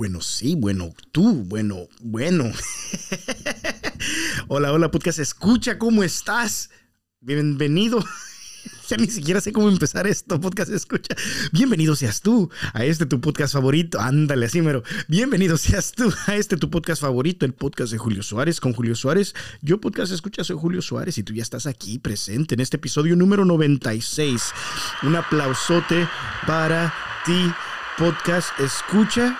Bueno, sí, bueno, tú, bueno, bueno. hola, hola, podcast escucha, ¿cómo estás? Bienvenido. ya ni siquiera sé cómo empezar esto, podcast escucha. Bienvenido seas tú a este tu podcast favorito. Ándale, así mero. Bienvenido seas tú a este tu podcast favorito, el podcast de Julio Suárez con Julio Suárez. Yo podcast escucha, soy Julio Suárez y tú ya estás aquí presente en este episodio número 96. Un aplausote para ti, podcast escucha.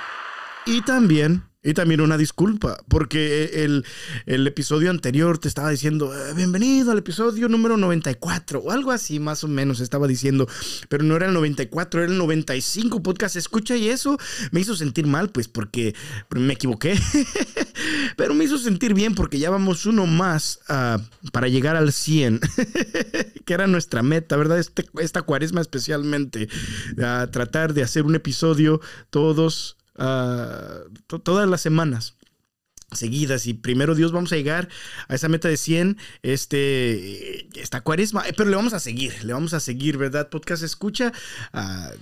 Y también y también una disculpa, porque el, el, episodio anterior te estaba diciendo, eh, bienvenido al episodio número 94, o algo así más o menos estaba diciendo, pero no era el 94, era el 95 podcast escucha y eso me hizo sentir mal, pues porque me equivoqué, pero me hizo sentir bien porque ya vamos uno más uh, para llegar al 100, que era nuestra meta, ¿verdad? Este, esta cuaresma especialmente, tratar de hacer un episodio todos Ah, todas las semanas seguidas. Y primero Dios vamos a llegar a esa meta de 100 este esta cuaresma pero le vamos a seguir le vamos a seguir verdad podcast escucha uh,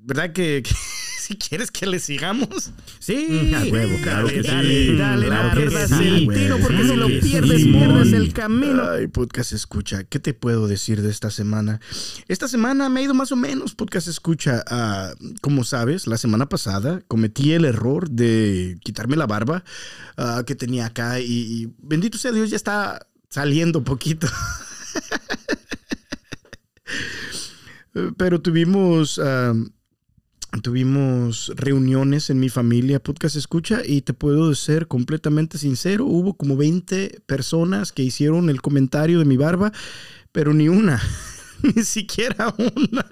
verdad que si quieres que le sigamos. Sí, a huevo, claro que dale, sí. Dale, claro dale, el tiro, porque güey. si lo pierdes, sí, pierdes el camino. Ay, podcast escucha, ¿qué te puedo decir de esta semana? Esta semana me ha ido más o menos, podcast escucha. Ah, como sabes, la semana pasada cometí el error de quitarme la barba ah, que tenía acá y, y bendito sea Dios, ya está saliendo poquito. Pero tuvimos... ah, Tuvimos reuniones en mi familia, podcast escucha, y te puedo ser completamente sincero, hubo como 20 personas que hicieron el comentario de mi barba, pero ni una, ni siquiera una.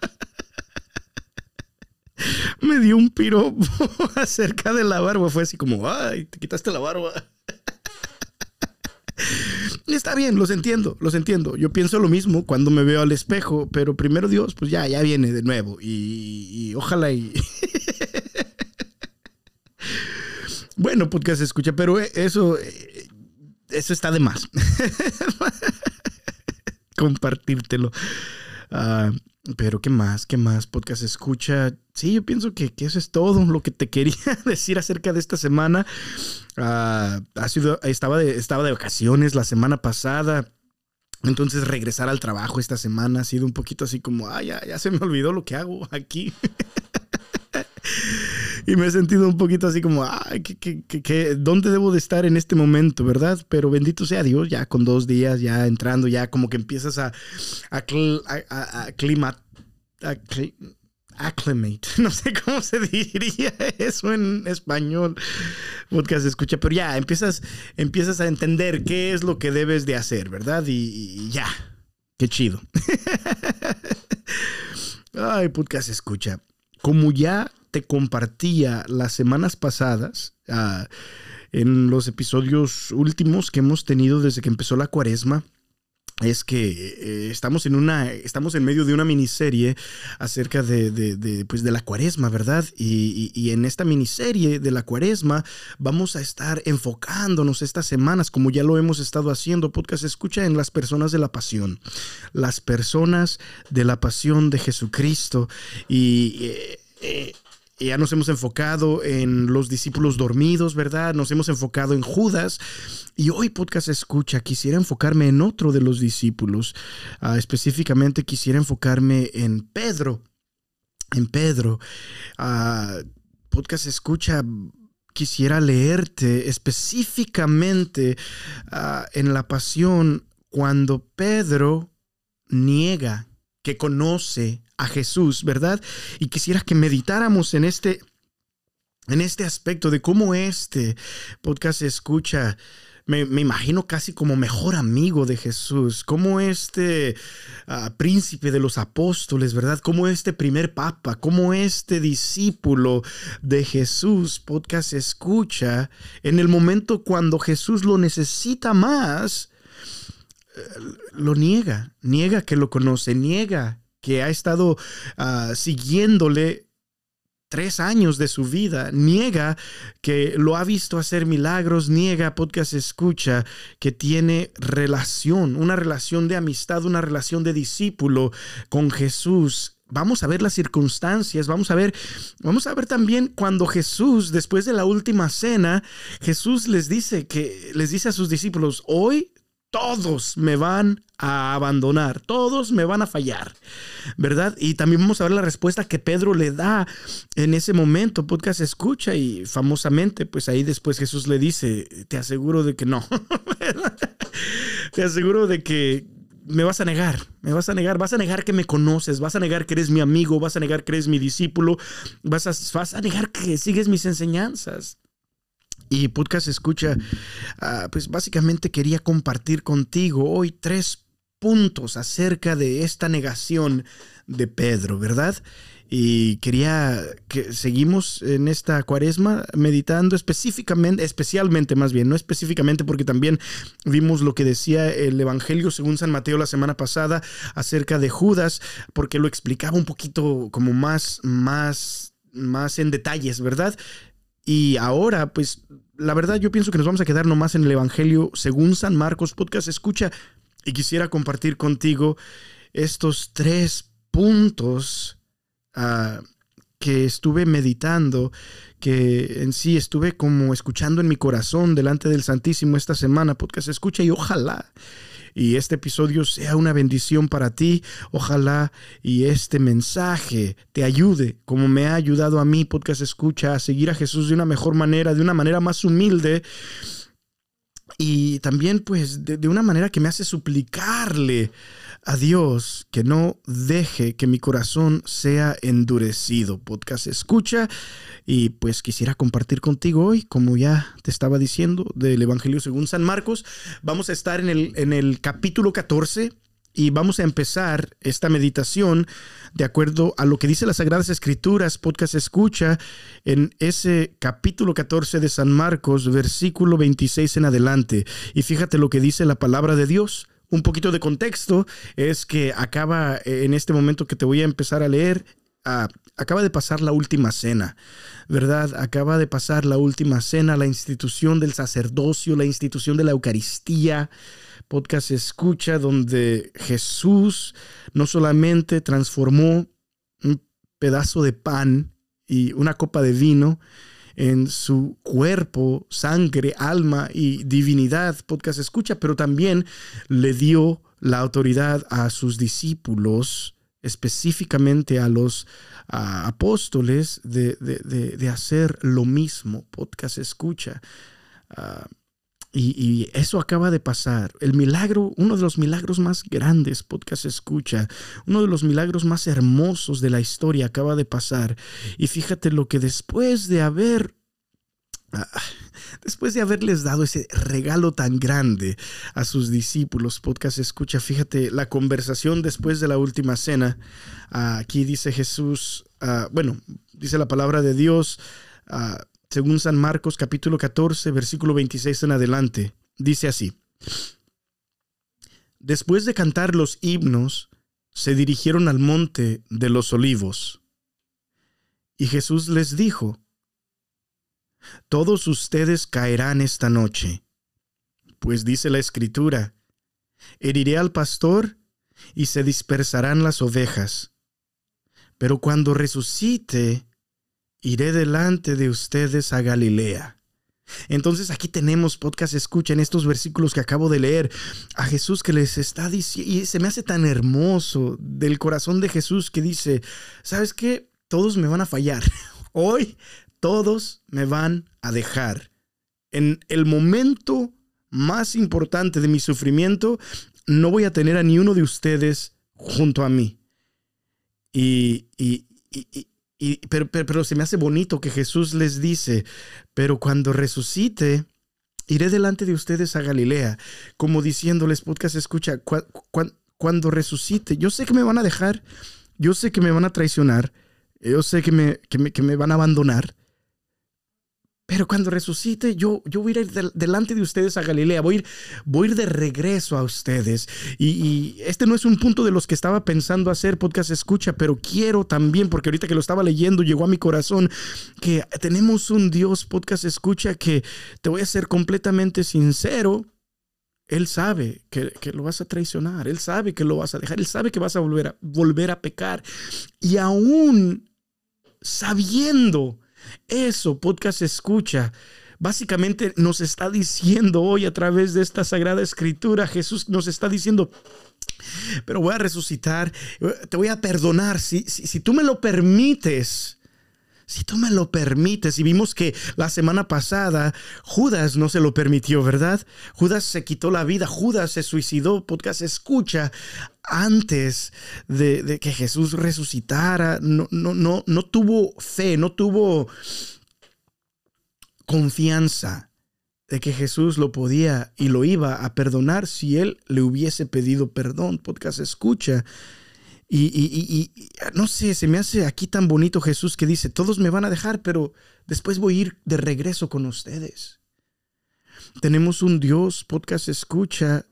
Me dio un piropo acerca de la barba, fue así como, ay, te quitaste la barba. Está bien, los entiendo, los entiendo. Yo pienso lo mismo cuando me veo al espejo, pero primero Dios, pues ya, ya viene de nuevo. Y, ojalá y... bueno, podcast escucha, pero eso, eh, eso está de más. Compartírtelo. Ah, pero ¿qué más? ¿Qué más? Podcast escucha. Sí, yo pienso que, eso es todo lo que te quería decir acerca de esta semana. Ah, ha sido, estaba, de, estaba de vacaciones la semana pasada. Entonces regresar al trabajo esta semana ha sido un poquito así como, ah, ya, ya se me olvidó lo que hago aquí. y me he sentido un poquito así como, ay, ¿qué, qué, qué, dónde debo de estar en este momento, verdad? Pero bendito sea Dios, ya con dos días, ya entrando, ya como que empiezas a, a, a- a- clima- acclimate, no sé cómo se diría eso en español, podcast escucha, pero ya empiezas, empiezas a entender qué es lo que debes de hacer, ¿verdad? Y ya, qué chido. Ay, podcast escucha. Como ya compartía las semanas pasadas, ah, en los episodios últimos que hemos tenido desde que empezó la cuaresma, es que eh, estamos en una estamos en medio de una miniserie acerca de, pues de la cuaresma verdad y en esta miniserie de la cuaresma vamos a estar enfocándonos estas semanas como ya lo hemos estado haciendo. Podcast escucha en las personas de la pasión. Las personas de la pasión de Jesucristo. Y eh, eh, ya nos hemos enfocado en los discípulos dormidos, ¿verdad? Nos hemos enfocado en Judas. Y hoy, podcast escucha, quisiera enfocarme en otro de los discípulos. Ah, específicamente quisiera enfocarme en Pedro. En Pedro. Ah, podcast escucha, quisiera leerte específicamente ah, en la pasión cuando Pedro niega que conoce a Jesús, ¿verdad? Y quisiera que meditáramos en este en este aspecto de cómo este podcast se escucha me, me imagino casi como mejor amigo de Jesús, como este ah, príncipe de los apóstoles, ¿verdad? Como este primer papa, como este discípulo de Jesús, podcast escucha, en el momento cuando Jesús lo necesita más, eh, lo niega, niega que lo conoce, niega que ha estado ah, siguiéndole tres años de su vida, niega que lo ha visto hacer milagros, niega podcast escucha que tiene relación, una relación de amistad, una relación de discípulo con Jesús. Vamos a ver las circunstancias, vamos a ver, vamos a ver también cuando Jesús, después de la última cena, Jesús les dice que les dice a sus discípulos, hoy todos me van a abandonar, todos me van a fallar, ¿verdad? Y también vamos a ver la respuesta que Pedro le da en ese momento, podcast escucha y famosamente, pues ahí después Jesús le dice, te aseguro de que no, te aseguro de que me vas a negar, me vas a negar, vas a negar que me conoces, vas a negar que eres mi amigo, vas a negar que eres mi discípulo, vas a, vas a negar que sigues mis enseñanzas. Y podcast escucha, ah, pues básicamente quería compartir contigo hoy tres puntos acerca de esta negación de Pedro, ¿verdad? Y quería que seguimos en esta cuaresma meditando específicamente, especialmente más bien, no específicamente porque también vimos lo que decía el Evangelio según San Mateo la semana pasada acerca de Judas, porque lo explicaba un poquito como más, más, más en detalles, ¿verdad? Y ahora, pues, la verdad yo pienso que nos vamos a quedar nomás en el Evangelio según San Marcos Podcast. Escucha y quisiera compartir contigo estos tres puntos Ah, que estuve meditando, que en sí estuve como escuchando en mi corazón delante del Santísimo esta semana, podcast. Escucha y ojalá y este episodio sea una bendición para ti. Ojalá y este mensaje te ayude, como me ha ayudado a mí, podcast escucha, a seguir a Jesús de una mejor manera, de una manera más humilde. Y también pues de, de una manera que me hace suplicarle a Dios que no deje que mi corazón sea endurecido. Podcast escucha y pues quisiera compartir contigo hoy, como ya te estaba diciendo, del Evangelio según San Marcos. Vamos a estar en el, en el capítulo 14 y vamos a empezar esta meditación de acuerdo a lo que dice las Sagradas Escrituras, podcast escucha, en ese capítulo 14 de San Marcos, versículo 26 en adelante. Y fíjate lo que dice la palabra de Dios un poquito de contexto es que acaba eh, en este momento que te voy a empezar a leer, acaba de pasar la última cena, ¿verdad? Acaba de pasar la última cena, la institución del sacerdocio, la institución de la Eucaristía. Podcast escucha donde Jesús no solamente transformó un pedazo de pan y una copa de vino, en su cuerpo, sangre, alma y divinidad, podcast escucha, pero también le dio la autoridad a sus discípulos, específicamente a los apóstoles, de, hacer lo mismo, podcast escucha. Ah, y, eso acaba de pasar. El milagro, uno de los milagros más grandes, podcast escucha, uno de los milagros más hermosos de la historia acaba de pasar. Y fíjate lo que después de haber ah, después de haberles dado ese regalo tan grande a sus discípulos, podcast escucha, fíjate la conversación después de la última cena. aquí dice Jesús, ah, bueno, dice la palabra de Dios, uh, según San Marcos capítulo 14, versículo 26 en adelante. Dice así. Después de cantar los himnos, se dirigieron al monte de los olivos. Y Jesús les dijo, Todos ustedes caerán esta noche, pues dice la Escritura, heriré al pastor y se dispersarán las ovejas. Pero cuando resucite, iré delante de ustedes a Galilea. Entonces aquí tenemos podcast, escuchen estos versículos que acabo de leer a Jesús que les está diciendo, y se me hace tan hermoso del corazón de Jesús que dice, ¿sabes qué? Todos me van a fallar. Hoy todos me van a dejar. En el momento más importante de mi sufrimiento, no voy a tener a ni uno de ustedes junto a mí. Y, y, y, pero, se me hace bonito que Jesús les dice, pero cuando resucite, iré delante de ustedes a Galilea, como diciéndoles, podcast, escucha, cuando resucite, yo sé que me van a dejar, yo sé que me van a traicionar, yo sé que me, que me, que me van a abandonar, pero cuando resucite, yo, yo voy a ir delante de ustedes a Galilea, voy a ir, voy ir de regreso a ustedes. Y, este no es un punto de los que estaba pensando hacer podcast escucha, pero quiero también, porque ahorita que lo estaba leyendo, llegó a mi corazón que tenemos un Dios podcast escucha que te voy a ser completamente sincero. Él sabe que, lo vas a traicionar, Él sabe que lo vas a dejar, Él sabe que vas a volver a, volver a pecar. Y aún sabiendo eso, podcast escucha, básicamente nos está diciendo hoy a través de esta sagrada escritura, Jesús nos está diciendo, pero voy a resucitar, te voy a perdonar, si, si, si tú me lo permites si tú me lo permites, y vimos que la semana pasada Judas no se lo permitió, ¿verdad? Judas se quitó la vida, Judas se suicidó, podcast escucha, antes de, que Jesús resucitara, no, no, no, no tuvo fe, no tuvo confianza de que Jesús lo podía y lo iba a perdonar si él le hubiese pedido perdón. Podcast escucha. Y, no sé, se me hace aquí tan bonito Jesús que dice, todos me van a dejar, pero después voy a ir de regreso con ustedes. Tenemos un Dios, podcast escucha,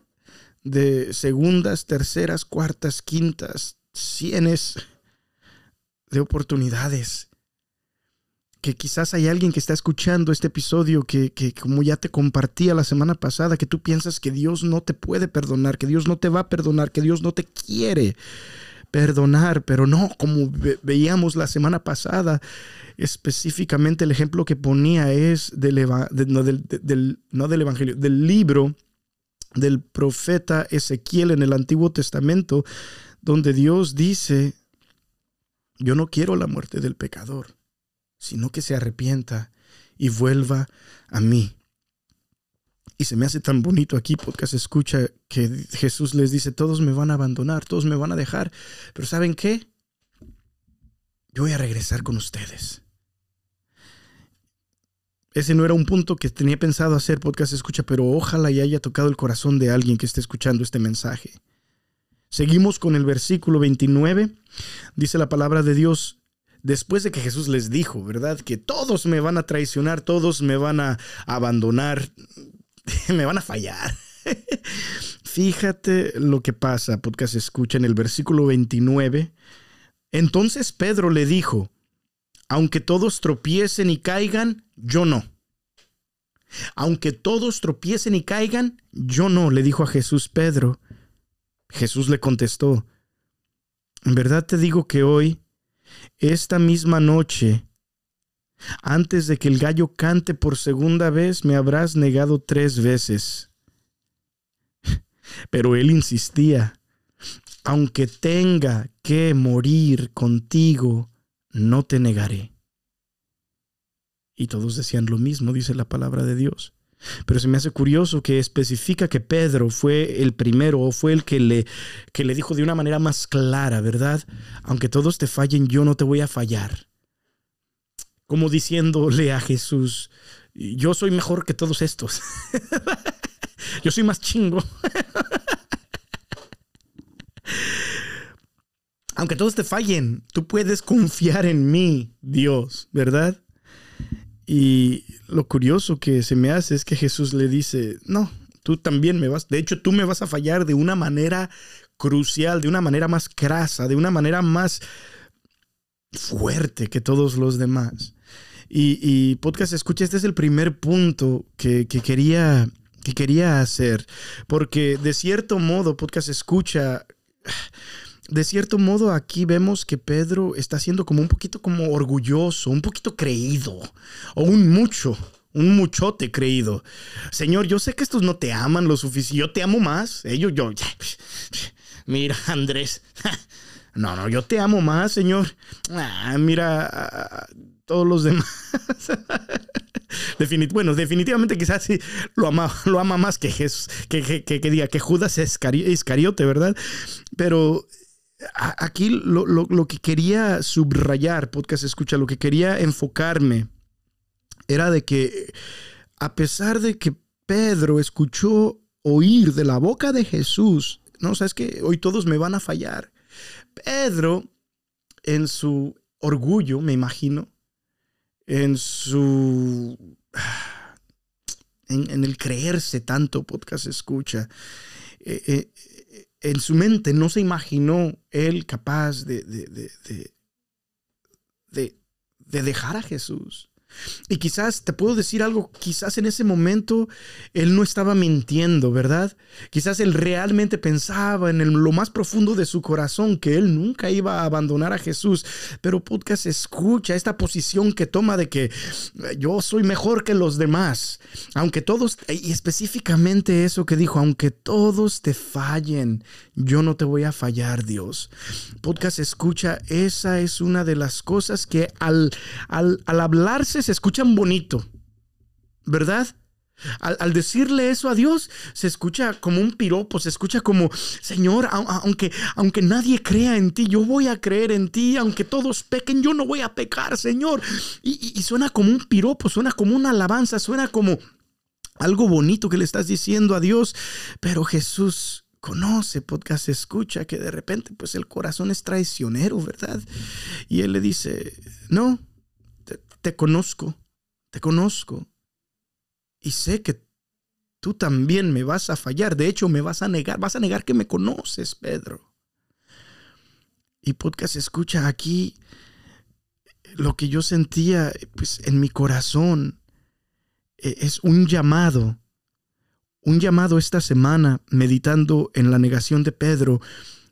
de segundas, terceras, cuartas, quintas, cienes de oportunidades. Que quizás hay alguien que está escuchando este episodio que, que, como ya te compartía la semana pasada, que tú piensas que Dios no te puede perdonar, que Dios no te va a perdonar, que Dios no te quiere perdonar, pero no, como veíamos la semana pasada, específicamente el ejemplo que ponía es del, no, del, no del Evangelio, del libro del profeta Ezequiel en el Antiguo Testamento, donde Dios dice, yo no quiero la muerte del pecador, sino que se arrepienta y vuelva a mí. Y se me hace tan bonito aquí, podcast escucha, que Jesús les dice, todos me van a abandonar, todos me van a dejar, pero ¿saben qué? Yo voy a regresar con ustedes. Ese no era un punto que tenía pensado hacer, podcast escucha, pero ojalá y haya tocado el corazón de alguien que esté escuchando este mensaje. Seguimos con el versículo 29. Dice la palabra de Dios, después de que Jesús les dijo, ¿verdad? Que todos me van a traicionar, todos me van a abandonar, me van a fallar. Fíjate lo que pasa, podcast escucha en el versículo 29. Entonces Pedro le dijo, aunque todos tropiecen y caigan, yo no. Aunque todos tropiecen y caigan, yo no, le dijo a Jesús Pedro. Jesús le contestó, en verdad te digo que hoy, esta misma noche, antes de que el gallo cante por segunda vez, me habrás negado tres veces. Pero él insistía, aunque tenga que morir contigo, no te negaré. Y todos decían lo mismo, dice la palabra de Dios. Pero se me hace curioso que especifica que Pedro fue el primero o fue el que le, que le dijo de una manera más clara, ¿verdad? Aunque todos te fallen, yo no te voy a fallar como diciéndole a Jesús, yo soy mejor que todos estos. yo soy más chingo. Aunque todos te fallen, tú puedes confiar en mí, Dios, ¿verdad? Y lo curioso que se me hace es que Jesús le dice, no, tú también me vas, de hecho tú me vas a fallar de una manera crucial, de una manera más crasa, de una manera más fuerte que todos los demás. Y, podcast escucha, este es el primer punto que, quería, que quería hacer, porque de cierto modo, podcast escucha, de cierto modo aquí vemos que Pedro está siendo como un poquito como orgulloso, un poquito creído, o un mucho, un muchote creído. Señor, yo sé que estos no te aman lo suficiente, yo te amo más. Ellos, yo, mira, Andrés, no, no, yo te amo más, Señor. Ah, mira, todos los demás. bueno, definitivamente quizás sí lo ama, lo ama más que Jesús, que, que, diga que Judas es Iscariote, ¿verdad? Pero aquí lo, lo, que quería subrayar, podcast escucha, lo que quería enfocarme era de que a pesar de que Pedro escuchó oír de la boca de Jesús, no, sabes que hoy todos me van a fallar. Pedro, en su orgullo, me imagino, en su... En, el creerse tanto podcast escucha, eh, eh, en su mente no se imaginó él capaz de, de, de, de dejar a Jesús. Y quizás te puedo decir algo, quizás en ese momento él no estaba mintiendo, ¿verdad? Quizás él realmente pensaba en lo más profundo de su corazón que él nunca iba a abandonar a Jesús. Pero podcast escucha esta posición que toma de que yo soy mejor que los demás. Aunque todos, y específicamente eso que dijo, aunque todos te fallen, yo no te voy a fallar, Dios. Podcast escucha, esa es una de las cosas que al, al, al hablarse se escuchan bonito, ¿verdad? Al, decirle eso a Dios, se escucha como un piropo, se escucha como, Señor, aunque, aunque nadie crea en ti, yo voy a creer en ti, aunque todos pequen, yo no voy a pecar, Señor. Y, y suena como un piropo, suena como una alabanza, suena como algo bonito que le estás diciendo a Dios, pero Jesús conoce, podcast escucha que de repente pues el corazón es traicionero, ¿verdad? Y él le dice, no, te, conozco, te conozco. Y sé que tú también me vas a fallar. De hecho, me vas a negar, vas a negar que me conoces, Pedro. Y podcast escucha aquí lo que yo sentía pues, en mi corazón. E, es un llamado, un llamado esta semana, meditando en la negación de Pedro,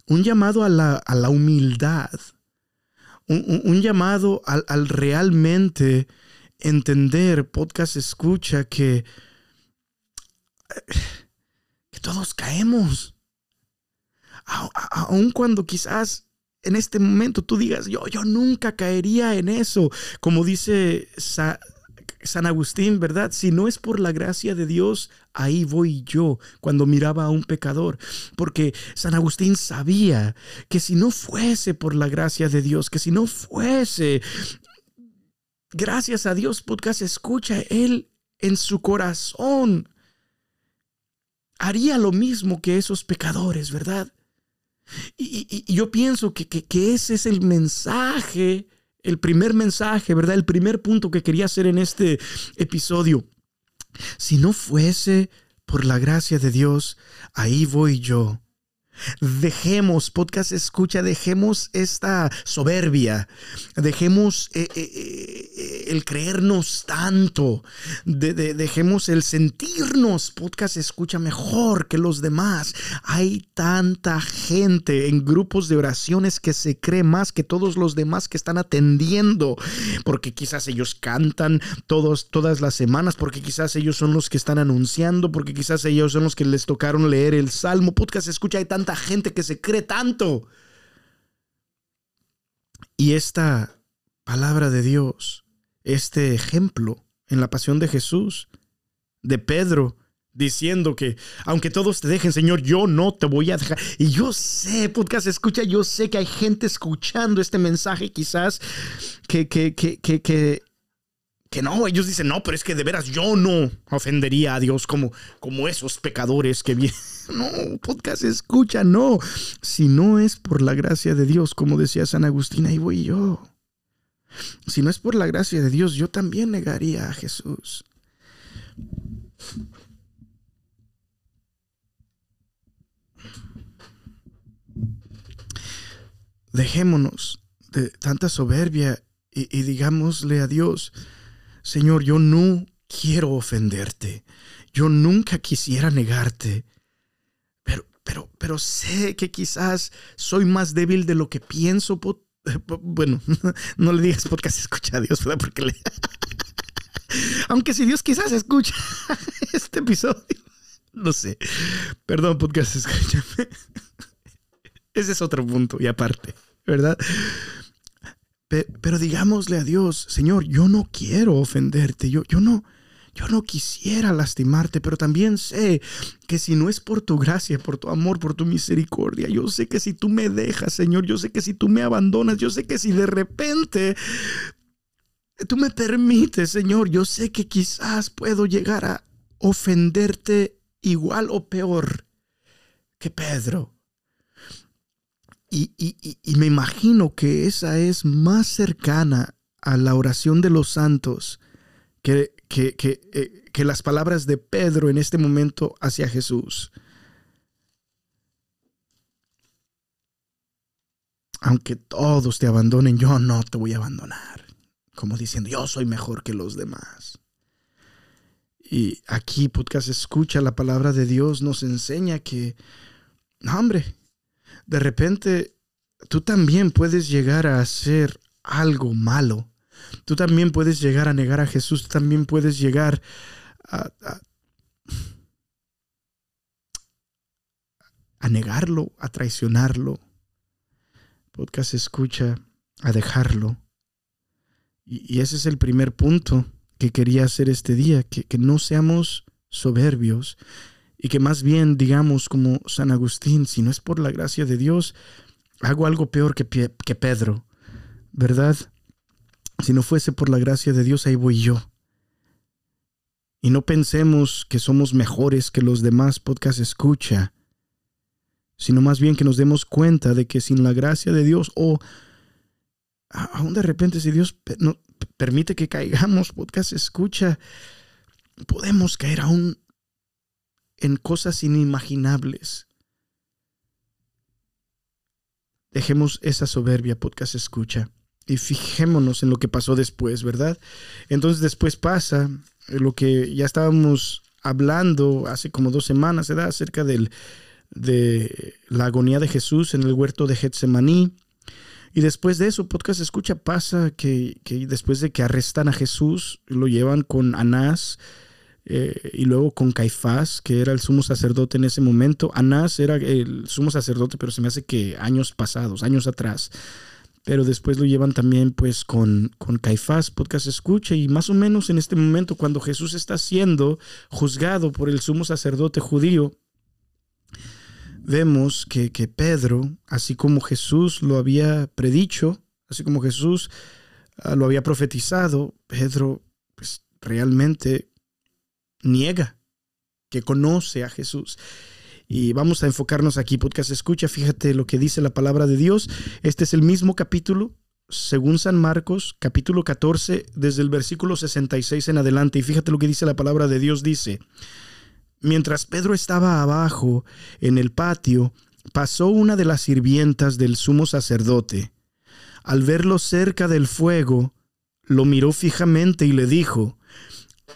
un llamado a la, a la humildad un, llamado al, realmente entender, podcast escucha, que, que todos caemos. Aun cuando quizás en este momento tú digas, yo, yo nunca caería en eso, como dice San Agustín, ¿verdad? Si no es por la gracia de Dios, ahí voy yo cuando miraba a un pecador. Porque San Agustín sabía que si no fuese por la gracia de Dios, que si no fuese, gracias a Dios, podcast escucha, él en su corazón haría lo mismo que esos pecadores, ¿verdad? Y, yo pienso que, que ese es el mensaje el primer mensaje, ¿verdad? El primer punto que quería hacer en este episodio. Si no fuese por la gracia de Dios, ahí voy yo Dejemos, podcast escucha, dejemos esta soberbia, dejemos eh, eh, eh, el creernos tanto, dejemos el sentirnos, podcast escucha mejor que los demás. Hay tanta gente en grupos de oraciones que se cree más que todos los demás que están atendiendo, porque quizás ellos cantan todos, todas las semanas, porque quizás ellos son los que están anunciando, porque quizás ellos son los que les tocaron leer el Salmo. Podcast escucha, hay tanta gente que se cree tanto. Y esta palabra de Dios, este ejemplo en la pasión de Jesús, de Pedro, diciendo que aunque todos te dejen, Señor, yo no te voy a dejar. Y yo sé, podcast escucha, yo sé que hay gente escuchando este mensaje quizás que, que, que, que que no, ellos dicen, no, pero es que de veras yo no ofendería a Dios como, como esos pecadores que vienen. No, podcast escucha, no. Si no es por la gracia de Dios, como decía San Agustín, ahí voy yo. Si no es por la gracia de Dios, yo también negaría a Jesús. Dejémonos de tanta soberbia y, y digámosle a Dios, Señor, yo no quiero ofenderte. Yo nunca quisiera negarte. Pero, pero, pero sé que quizás soy más débil de lo que pienso. Bueno, no le digas porque se escucha a Dios, ¿verdad? Porque le... Aunque si Dios quizás escucha este episodio. No sé. Perdón, podcast, escúchame. Ese es otro punto y aparte, ¿verdad? Pero digámosle a Dios, Señor, yo no quiero ofenderte, yo, yo no, yo no quisiera lastimarte, pero también sé que si no es por tu gracia, por tu amor, por tu misericordia, yo sé que si tú me dejas, Señor, yo sé que si tú me abandonas, yo sé que si de repente tú me permites, Señor, yo sé que quizás puedo llegar a ofenderte igual o peor que Pedro. Y, me imagino que esa es más cercana a la oración de los santos eh, que, las palabras de Pedro en este momento hacia Jesús. Aunque todos te abandonen, yo no te voy a abandonar. como diciendo, yo soy mejor que los demás. Y aquí Podcast Escucha, la palabra de Dios nos enseña que, hombre, de repente tú también puedes llegar a hacer algo malo. Tú también puedes llegar a negar a Jesús, tú también puedes llegar a, a, negarlo, a traicionarlo. Podcast escucha, a dejarlo. Y, ese es el primer punto que quería hacer este día, que, que no seamos soberbios y que más bien digamos como San Agustín, si no es por la gracia de Dios, hago algo peor que, que Pedro, ¿verdad? Si no fuese por la gracia de Dios, ahí voy yo. Y no pensemos que somos mejores que los demás podcast escucha, sino más bien que nos demos cuenta de que sin la gracia de Dios o aún de repente si Dios no, permite que caigamos, podcast escucha, podemos caer aún en cosas inimaginables. Dejemos esa soberbia, podcast escucha, y fijémonos en lo que pasó después, ¿verdad? Entonces después pasa lo que ya estábamos hablando hace como dos semanas, ¿verdad? Acerca del, de la agonía de Jesús en el huerto de Getsemaní. Y después de eso, podcast escucha, pasa que, que después de que arrestan a Jesús, lo llevan con Anás, eh, y luego con Caifás, que era el sumo sacerdote en ese momento. Anás era el sumo sacerdote, pero se me hace que años pasados, años atrás. Pero después lo llevan también pues con, con Caifás, podcast escucha, y más o menos en este momento cuando Jesús está siendo juzgado por el sumo sacerdote judío, vemos que, que Pedro, así como Jesús lo había predicho, así como Jesús ah, lo había profetizado, Pedro pues realmente niega que conoce a Jesús. Y vamos a enfocarnos aquí, podcast escucha, fíjate lo que dice la palabra de Dios. Este es el mismo capítulo, según San Marcos, capítulo 14, desde el versículo 66 en adelante. Y fíjate lo que dice la palabra de Dios, dice, mientras Pedro estaba abajo en el patio, pasó una de las sirvientas del sumo sacerdote. Al verlo cerca del fuego, lo miró fijamente y le dijo,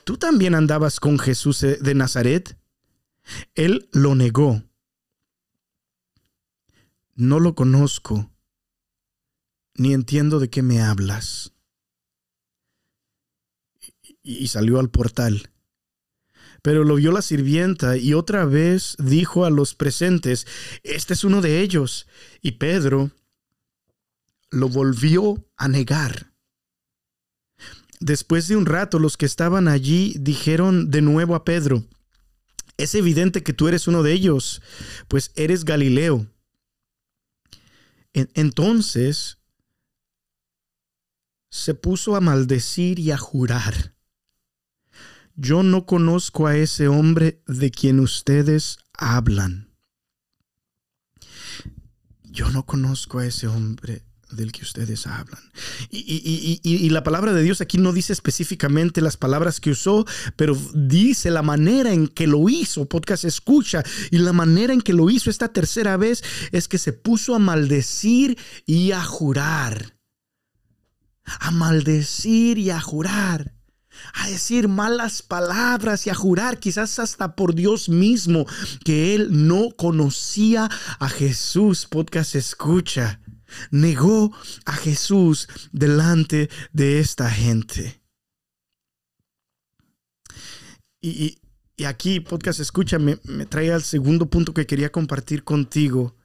¿tú también andabas con Jesús de Nazaret? Él lo negó. No lo conozco, ni entiendo de qué me hablas. Y salió al portal. Pero lo vio la sirvienta y otra vez dijo a los presentes, Este es uno de ellos. Y Pedro lo volvió a negar. Después de un rato, los que estaban allí dijeron de nuevo a Pedro, es evidente que tú eres uno de ellos, pues eres Galileo. Entonces se puso a maldecir y a jurar. Yo no conozco a ese hombre de quien ustedes hablan. Yo no conozco a ese hombre del que ustedes hablan. Y, la palabra de Dios aquí no dice específicamente las palabras que usó, pero dice la manera en que lo hizo. Podcast escucha. Y la manera en que lo hizo esta tercera vez es que se puso a maldecir y a jurar. A maldecir y a jurar a decir malas palabras y a jurar quizás hasta por Dios mismo que él no conocía a Jesús. Podcast escucha negó a Jesús delante de esta gente. Y, aquí, podcast, escúchame, me trae al segundo punto que quería compartir contigo.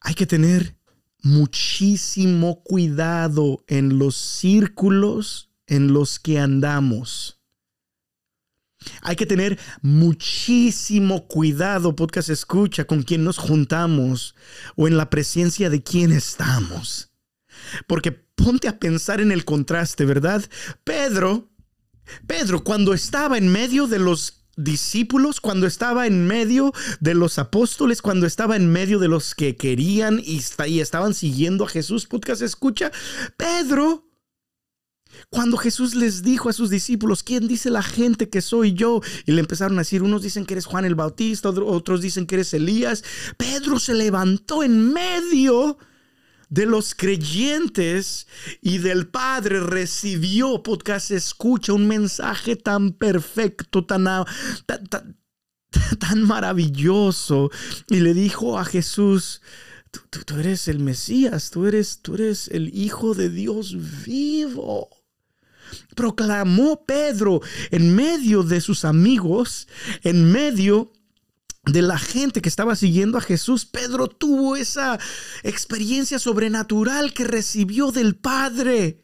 Hay que tener muchísimo cuidado en los círculos en los que andamos. Hay que tener muchísimo cuidado, podcast escucha, con quién nos juntamos o en la presencia de quién estamos. Porque ponte a pensar en el contraste, ¿verdad? Pedro, Pedro, cuando estaba en medio de los discípulos, cuando estaba en medio de los apóstoles, cuando estaba en medio de los que querían y, y estaban siguiendo a Jesús, podcast escucha, Pedro cuando Jesús les dijo a sus discípulos, ¿quién dice la gente que soy yo? Y le empezaron a decir, unos dicen que eres Juan el Bautista, otros dicen que eres Elías. Pedro se levantó en medio de los creyentes y del Padre recibió, podcast escucha, un mensaje tan perfecto, tan, tan, tan, maravilloso. Y le dijo a Jesús, tú, eres el Mesías, tú eres, tú eres el Hijo de Dios vivo proclamó Pedro en medio de sus amigos, en medio de la gente que estaba siguiendo a Jesús, Pedro tuvo esa experiencia sobrenatural que recibió del Padre.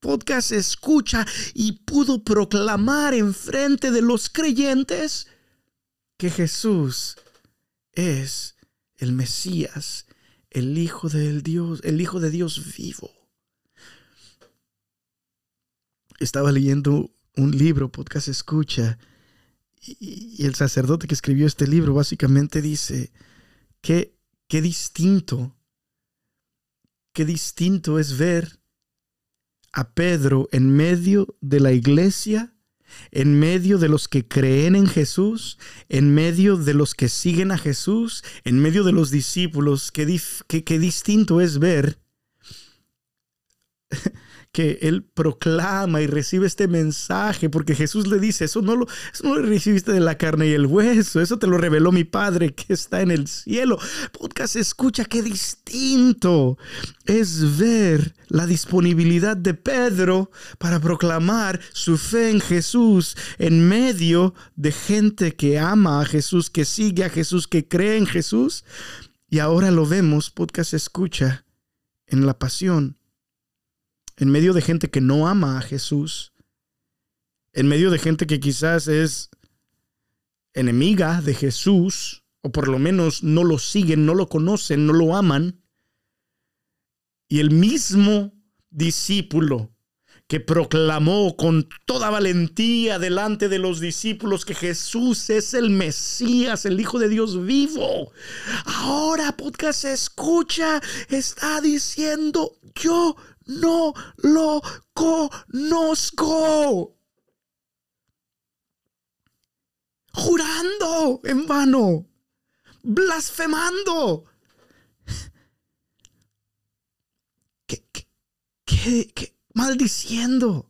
Podcast escucha y pudo proclamar en frente de los creyentes que Jesús es el Mesías, el Hijo del Dios, el Hijo de Dios vivo. Estaba leyendo un libro, podcast escucha, y, el sacerdote que escribió este libro básicamente dice que qué distinto, qué distinto es ver a Pedro en medio de la iglesia, en medio de los que creen en Jesús, en medio de los que siguen a Jesús, en medio de los discípulos, qué, qué distinto es ver que él proclama y recibe este mensaje, porque Jesús le dice, eso no, lo, eso no lo recibiste de la carne y el hueso, eso te lo reveló mi Padre que está en el cielo. Podcast escucha qué distinto es ver la disponibilidad de Pedro para proclamar su fe en Jesús en medio de gente que ama a Jesús, que sigue a Jesús, que cree en Jesús. Y ahora lo vemos, podcast escucha, en la pasión en medio de gente que no ama a Jesús, en medio de gente que quizás es enemiga de Jesús, o por lo menos no lo siguen, no lo conocen, no lo aman, y el mismo discípulo que proclamó con toda valentía delante de los discípulos que Jesús es el Mesías, el Hijo de Dios vivo. Ahora podcast escucha, está diciendo, yo no lo conozco. Jurando en vano, blasfemando. ¿Qué, qué, maldiciendo?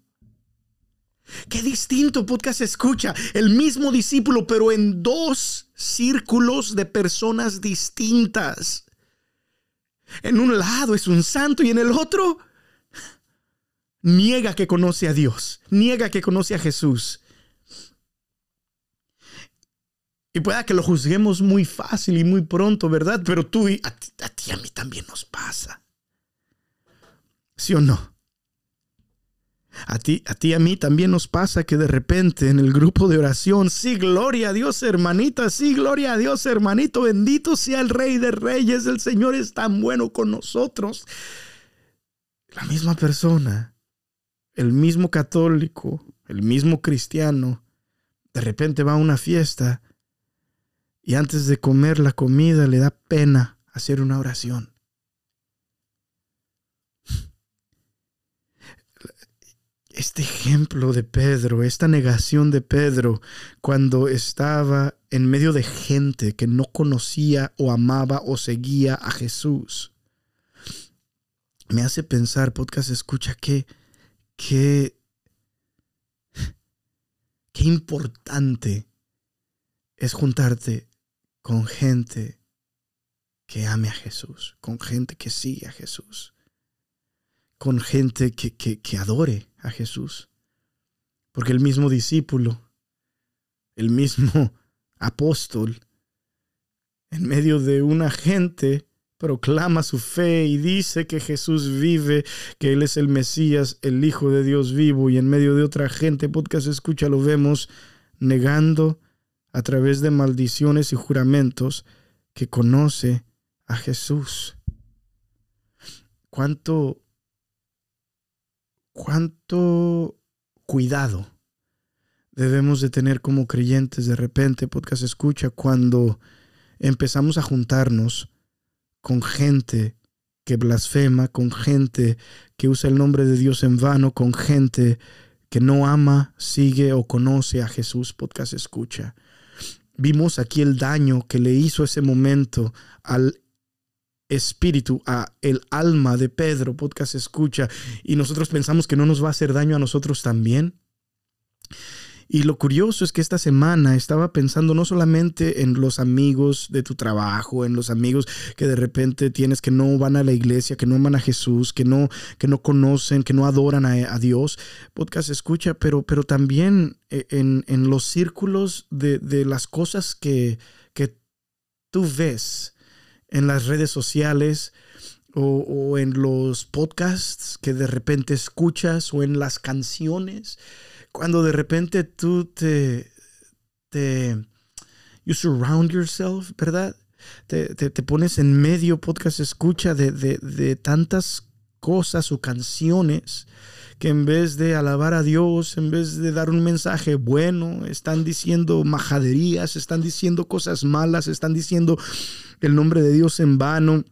Qué distinto podcast escucha. El mismo discípulo, pero en dos círculos de personas distintas. En un lado es un santo y en el otro niega que conoce a Dios, niega que conoce a Jesús. Y pueda que lo juzguemos muy fácil y muy pronto, ¿verdad? Pero tú y a ti, a mí también nos pasa. ¿Sí o no? A ti, a ti a mí también nos pasa que de repente en el grupo de oración, sí, gloria a Dios, hermanita, sí, gloria a Dios, hermanito, bendito sea el Rey de Reyes, el Señor es tan bueno con nosotros. La misma persona el mismo católico, el mismo cristiano, de repente va a una fiesta y antes de comer la comida le da pena hacer una oración. Este ejemplo de Pedro, esta negación de Pedro cuando estaba en medio de gente que no conocía o amaba o seguía a Jesús, me hace pensar, podcast escucha, que qué, qué importante es juntarte con gente que ame a Jesús, con gente que sigue a Jesús, con gente que, que, que adore a Jesús. Porque el mismo discípulo, el mismo apóstol, en medio de una gente proclama su fe y dice que Jesús vive, que Él es el Mesías, el Hijo de Dios vivo, y en medio de otra gente, podcast escucha, lo vemos negando a través de maldiciones y juramentos que conoce a Jesús. ¿Cuánto, cuánto cuidado debemos de tener como creyentes de repente, podcast escucha, cuando empezamos a juntarnos con gente que blasfema, con gente que usa el nombre de Dios en vano, con gente que no ama, sigue o conoce a Jesús, podcast escucha. Vimos aquí el daño que le hizo ese momento al espíritu, a el alma de Pedro, podcast escucha, y nosotros pensamos que no nos va a hacer daño a nosotros también. Y lo curioso es que esta semana estaba pensando no solamente en los amigos de tu trabajo, en los amigos que de repente tienes que no van a la iglesia, que no aman a Jesús, que no, que no conocen, que no adoran a, Dios. Podcast escucha, pero, pero también eh, en, en los círculos de, de, las cosas que, que tú ves en las redes sociales, o, o, en los podcasts que de repente escuchas o en las canciones cuando de repente tú te, te, you surround yourself, ¿verdad? Te, te, pones en medio podcast escucha de, de, de tantas cosas o canciones que en vez de alabar a Dios, en vez de dar un mensaje bueno, están diciendo majaderías, están diciendo cosas malas, están diciendo el nombre de Dios en vano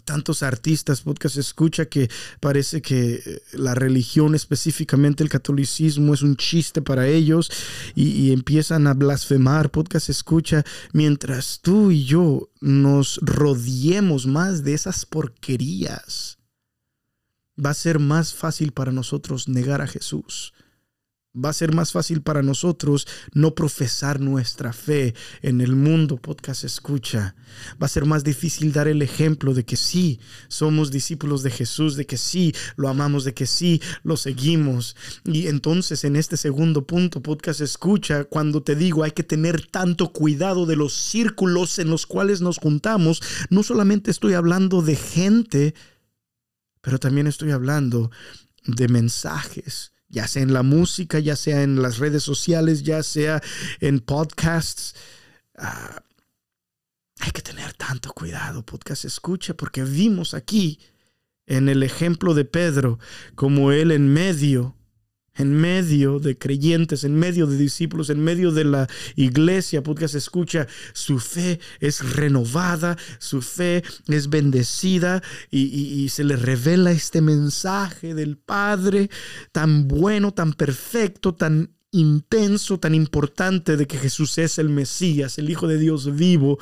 tantos artistas, podcast escucha que parece que eh, la religión, específicamente el catolicismo, es un chiste para ellos y, empiezan a blasfemar, podcast escucha, mientras tú y yo nos rodeemos más de esas porquerías. Va a ser más fácil para nosotros negar a Jesús va a ser más fácil para nosotros no profesar nuestra fe en el mundo, podcast escucha. Va a ser más difícil dar el ejemplo de que sí, somos discípulos de Jesús, de que sí, lo amamos, de que sí, lo seguimos. Y entonces en este segundo punto, podcast escucha, cuando te digo hay que tener tanto cuidado de los círculos en los cuales nos juntamos, no solamente estoy hablando de gente, pero también estoy hablando de mensajes ya sea en la música, ya sea en las redes sociales, ya sea en podcasts. Ah, hay que tener tanto cuidado, podcast escucha, porque vimos aquí en el ejemplo de Pedro como él en medio en medio de creyentes, en medio de discípulos, en medio de la iglesia, podcast escucha, su fe es renovada, su fe es bendecida y, y, se le revela este mensaje del Padre tan bueno, tan perfecto, tan intenso, tan importante de que Jesús es el Mesías, el Hijo de Dios vivo,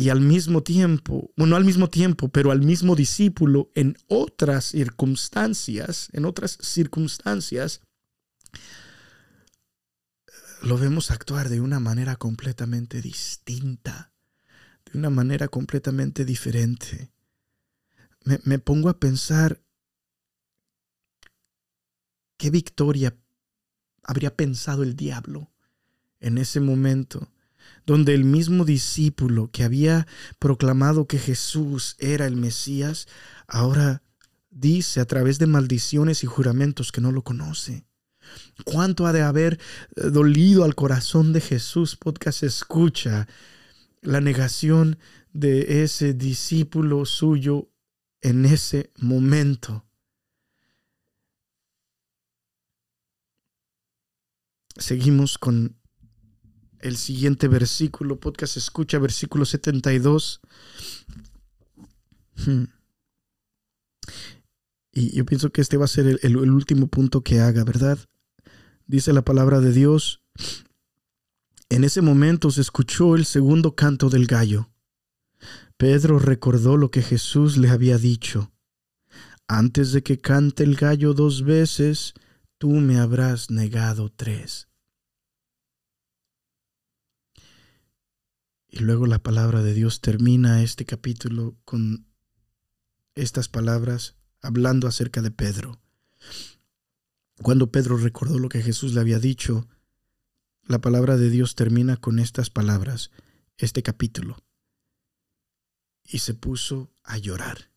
y al mismo tiempo, bueno, al mismo tiempo, pero al mismo discípulo en otras circunstancias, en otras circunstancias, lo vemos actuar de una manera completamente distinta, de una manera completamente diferente. Me, me pongo a pensar qué victoria habría pensado el diablo en ese momento donde el mismo discípulo que había proclamado que Jesús era el Mesías, ahora dice a través de maldiciones y juramentos que no lo conoce. ¿Cuánto ha de haber eh, dolido al corazón de Jesús? Podcast escucha la negación de ese discípulo suyo en ese momento. Seguimos con el siguiente versículo, podcast escucha, versículo 72. Hmm. Y yo pienso que este va a ser el, último punto que haga, ¿verdad? Dice la palabra de Dios. En ese momento se escuchó el segundo canto del gallo. Pedro recordó lo que Jesús le había dicho. Antes de que cante el gallo dos veces, tú me habrás negado tres. Y luego la palabra de Dios termina este capítulo con estas palabras hablando acerca de Pedro. Cuando Pedro recordó lo que Jesús le había dicho, la palabra de Dios termina con estas palabras, este capítulo. Y se puso a llorar.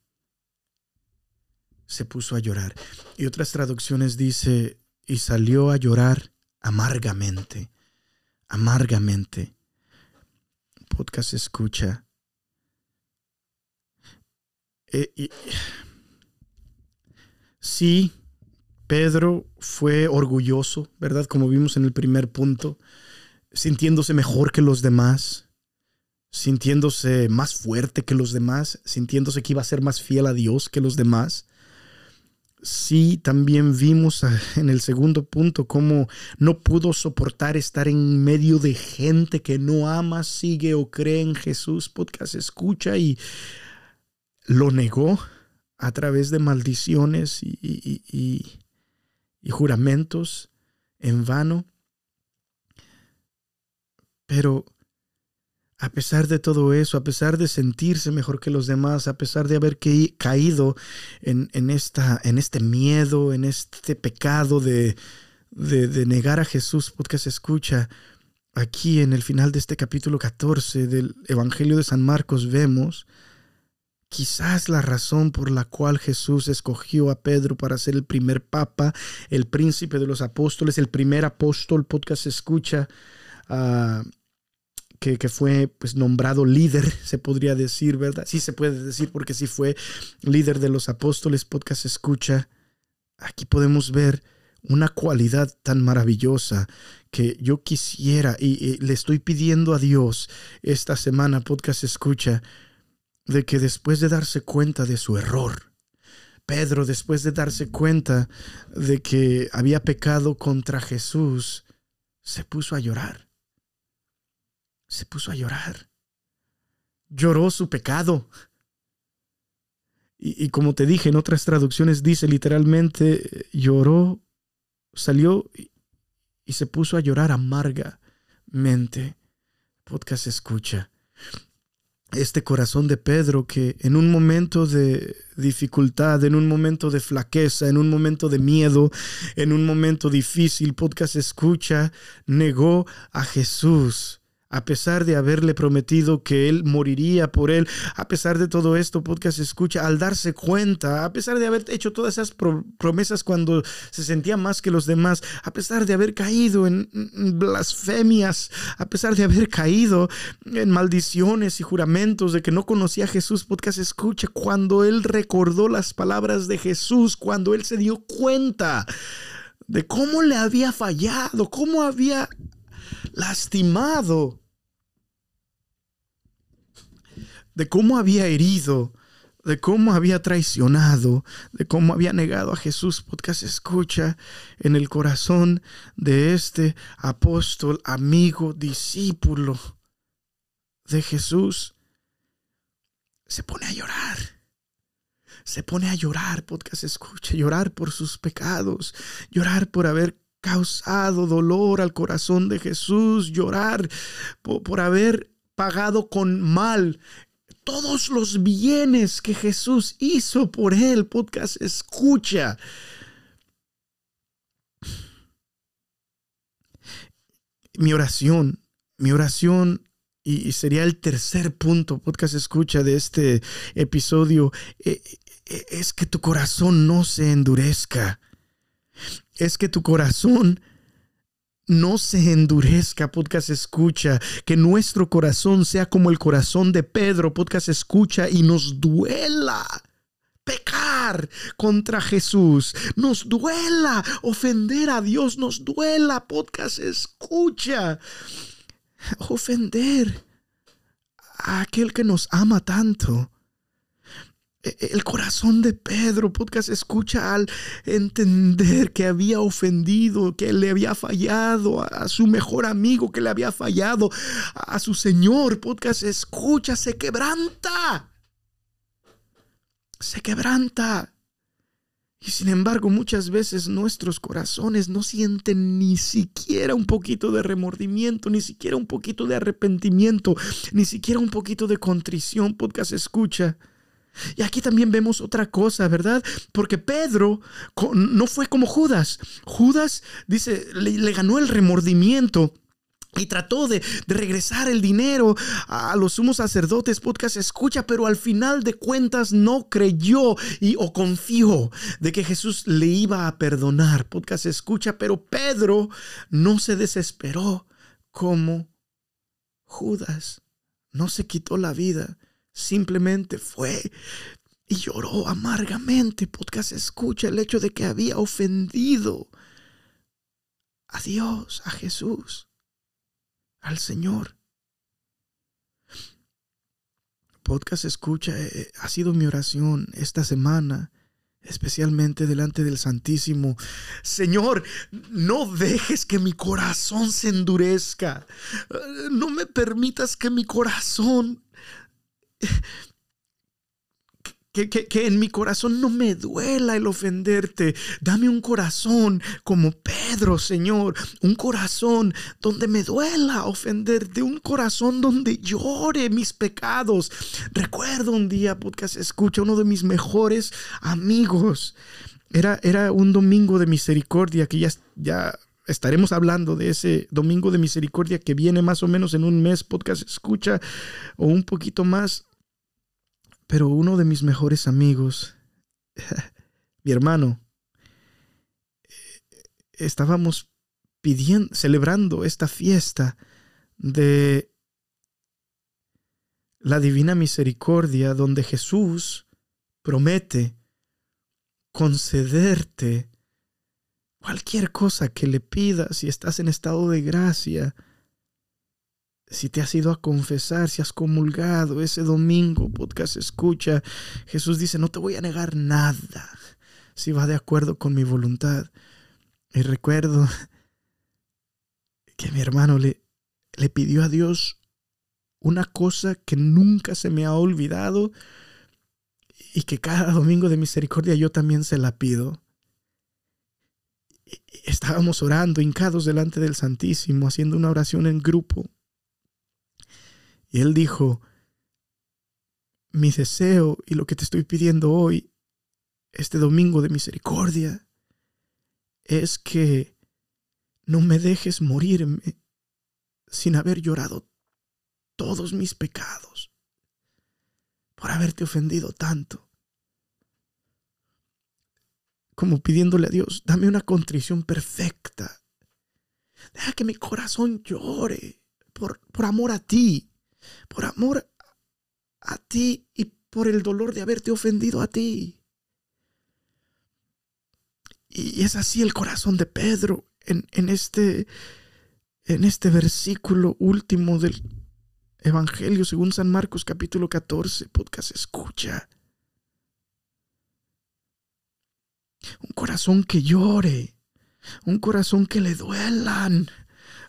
Se puso a llorar. Y otras traducciones dice, y salió a llorar amargamente, amargamente podcast escucha. Eh, sí, Pedro fue orgulloso, ¿verdad? Como vimos en el primer punto, sintiéndose mejor que los demás, sintiéndose más fuerte que los demás, sintiéndose que iba a ser más fiel a Dios que los demás sí también vimos en el segundo punto cómo no pudo soportar estar en medio de gente que no ama, sigue o cree en Jesús. Podcast escucha y lo negó a través de maldiciones y, juramentos en vano. Pero a pesar de todo eso, a pesar de sentirse mejor que los demás, a pesar de haber caído en, este miedo, en este pecado de, de, negar a Jesús, podcast escucha, aquí en el final de este capítulo 14 del Evangelio de San Marcos vemos quizás la razón por la cual Jesús escogió a Pedro para ser el primer papa, el príncipe de los apóstoles, el primer apóstol, podcast escucha, uh, que, fue pues nombrado líder, se podría decir, ¿verdad? Sí se puede decir porque sí fue líder de los apóstoles, podcast escucha. Aquí podemos ver una cualidad tan maravillosa que yo quisiera y, le estoy pidiendo a Dios esta semana, podcast escucha, de que después de darse cuenta de su error, Pedro, después de darse cuenta de que había pecado contra Jesús, se puso a llorar. Se puso a llorar. Lloró su pecado. Y, y, como te dije en otras traducciones, dice literalmente, lloró salió y se puso a llorar amargamente. Podcast escucha. Este corazón de Pedro que en un momento de dificultad, en un momento de flaqueza, en un momento de miedo, en un momento difícil, podcast escucha, negó a Jesús a pesar de haberle prometido que él moriría por él, a pesar de todo esto, podcast escucha, al darse cuenta, a pesar de haber hecho todas esas promesas cuando se sentía más que los demás, a pesar de haber caído en blasfemias, a pesar de haber caído en maldiciones y juramentos de que no conocía a Jesús, podcast escucha, cuando él recordó las palabras de Jesús, cuando él se dio cuenta de cómo le había fallado, cómo había lastimado de cómo había herido, de cómo había traicionado, de cómo había negado a Jesús, podcast escucha en el corazón de este apóstol, amigo, discípulo de Jesús, se pone a llorar. Se pone a llorar, podcast escucha, llorar por sus pecados, llorar por haber causado dolor al corazón de Jesús, llorar por, por haber pagado con mal todos los bienes que Jesús hizo por él. Podcast, escucha. Mi oración, mi oración, y sería el tercer punto, podcast escucha de este episodio, e, e, es que tu corazón no se endurezca. Es que tu corazón no se endurezca, podcast escucha, que nuestro corazón sea como el corazón de Pedro, podcast escucha, y nos duela pecar contra Jesús, nos duela ofender a Dios, nos duela, podcast escucha, ofender a aquel que nos ama tanto. E, el corazón de Pedro, podcast, escucha al entender que había ofendido, que le había fallado a su mejor amigo, que le había fallado a su Señor, podcast, escucha, se quebranta. Se quebranta. Y sin embargo, muchas veces nuestros corazones no sienten ni siquiera un poquito de remordimiento, ni siquiera un poquito de arrepentimiento, ni siquiera un poquito de contrición. Podcast escucha. Y aquí también vemos otra cosa, ¿verdad? Porque Pedro no fue como Judas. Judas, dice, le, ganó el remordimiento. Y trató de, regresar el dinero a los sumos sacerdotes, podcast escucha, pero al final de cuentas no creyó y o confió de que Jesús le iba a perdonar, podcast escucha, pero Pedro no se desesperó como Judas, no se quitó la vida Simplemente fue y lloró amargamente. Podcast escucha el hecho de que había ofendido a Dios, a Jesús, al Señor. Podcast escucha, eh, ha sido mi oración esta semana especialmente delante del Santísimo. Señor, no dejes que mi corazón se endurezca. No me permitas que mi corazón Que, que, en mi corazón no me duela el ofenderte. Dame un corazón como Pedro, Señor. Un corazón donde me duela ofenderte. Un corazón donde llore mis pecados. Recuerdo un día, podcast escucha, uno de mis mejores amigos. Era, era un domingo de misericordia que ya, ya estaremos hablando de ese domingo de misericordia que viene más o menos en un mes, podcast escucha, o un poquito más pero uno de mis mejores amigos, mi hermano, estábamos pidiendo, celebrando esta fiesta de la divina misericordia donde Jesús promete concederte cualquier cosa que le pidas si estás en estado de gracia si te has ido a confesar, si has comulgado ese domingo, podcast escucha, Jesús dice, no te voy a negar nada si va de acuerdo con mi voluntad. Y recuerdo que mi hermano le, le pidió a Dios una cosa que nunca se me ha olvidado y que cada domingo de misericordia yo también se la pido. Estábamos orando, hincados delante del Santísimo, haciendo una oración en grupo. Y él dijo, mi deseo y lo que te estoy pidiendo hoy, este domingo de misericordia, es que no me dejes morirme sin haber llorado todos mis pecados por haberte ofendido tanto. Como pidiéndole a Dios, dame una contrición perfecta. Deja que mi corazón llore por, por amor a ti por amor a ti y por el dolor de haberte ofendido a ti. Y es así el corazón de Pedro en, en, este, en este versículo último del Evangelio según San Marcos capítulo 14, podcast escucha. Un corazón que llore, un corazón que le duelan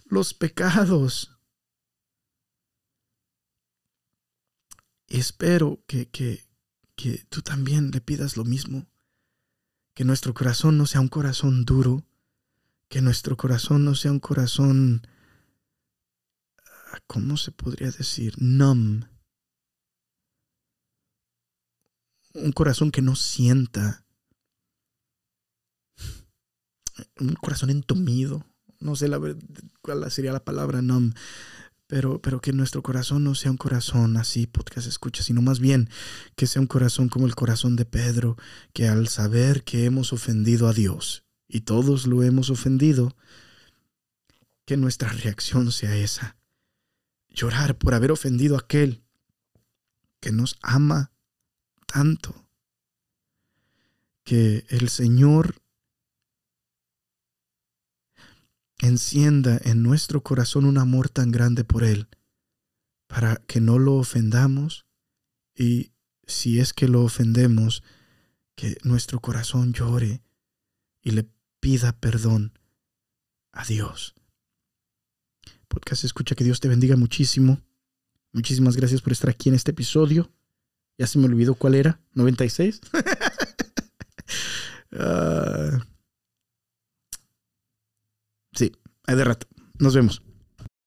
los pecados espero que, que, que tú también le pidas lo mismo. Que nuestro corazón no sea un corazón duro, que nuestro corazón no sea un corazón, ah, ¿cómo se podría decir? Numb. Un corazón que no sienta. Un corazón entomido. No sé la, cuál sería la palabra numb pero, pero que nuestro corazón no sea un corazón así, podcast escucha, sino más bien que sea un corazón como el corazón de Pedro, que al saber que hemos ofendido a Dios, y todos lo hemos ofendido, que nuestra reacción sea esa, llorar por haber ofendido a aquel que nos ama tanto, que el Señor encienda en nuestro corazón un amor tan grande por Él, para que no lo ofendamos y si es que lo ofendemos, que nuestro corazón llore y le pida perdón a Dios. Podcast escucha que Dios te bendiga muchísimo. Muchísimas gracias por estar aquí en este episodio. Ya se me olvidó cuál era, 96. uh, Hay de rato. Nos vemos.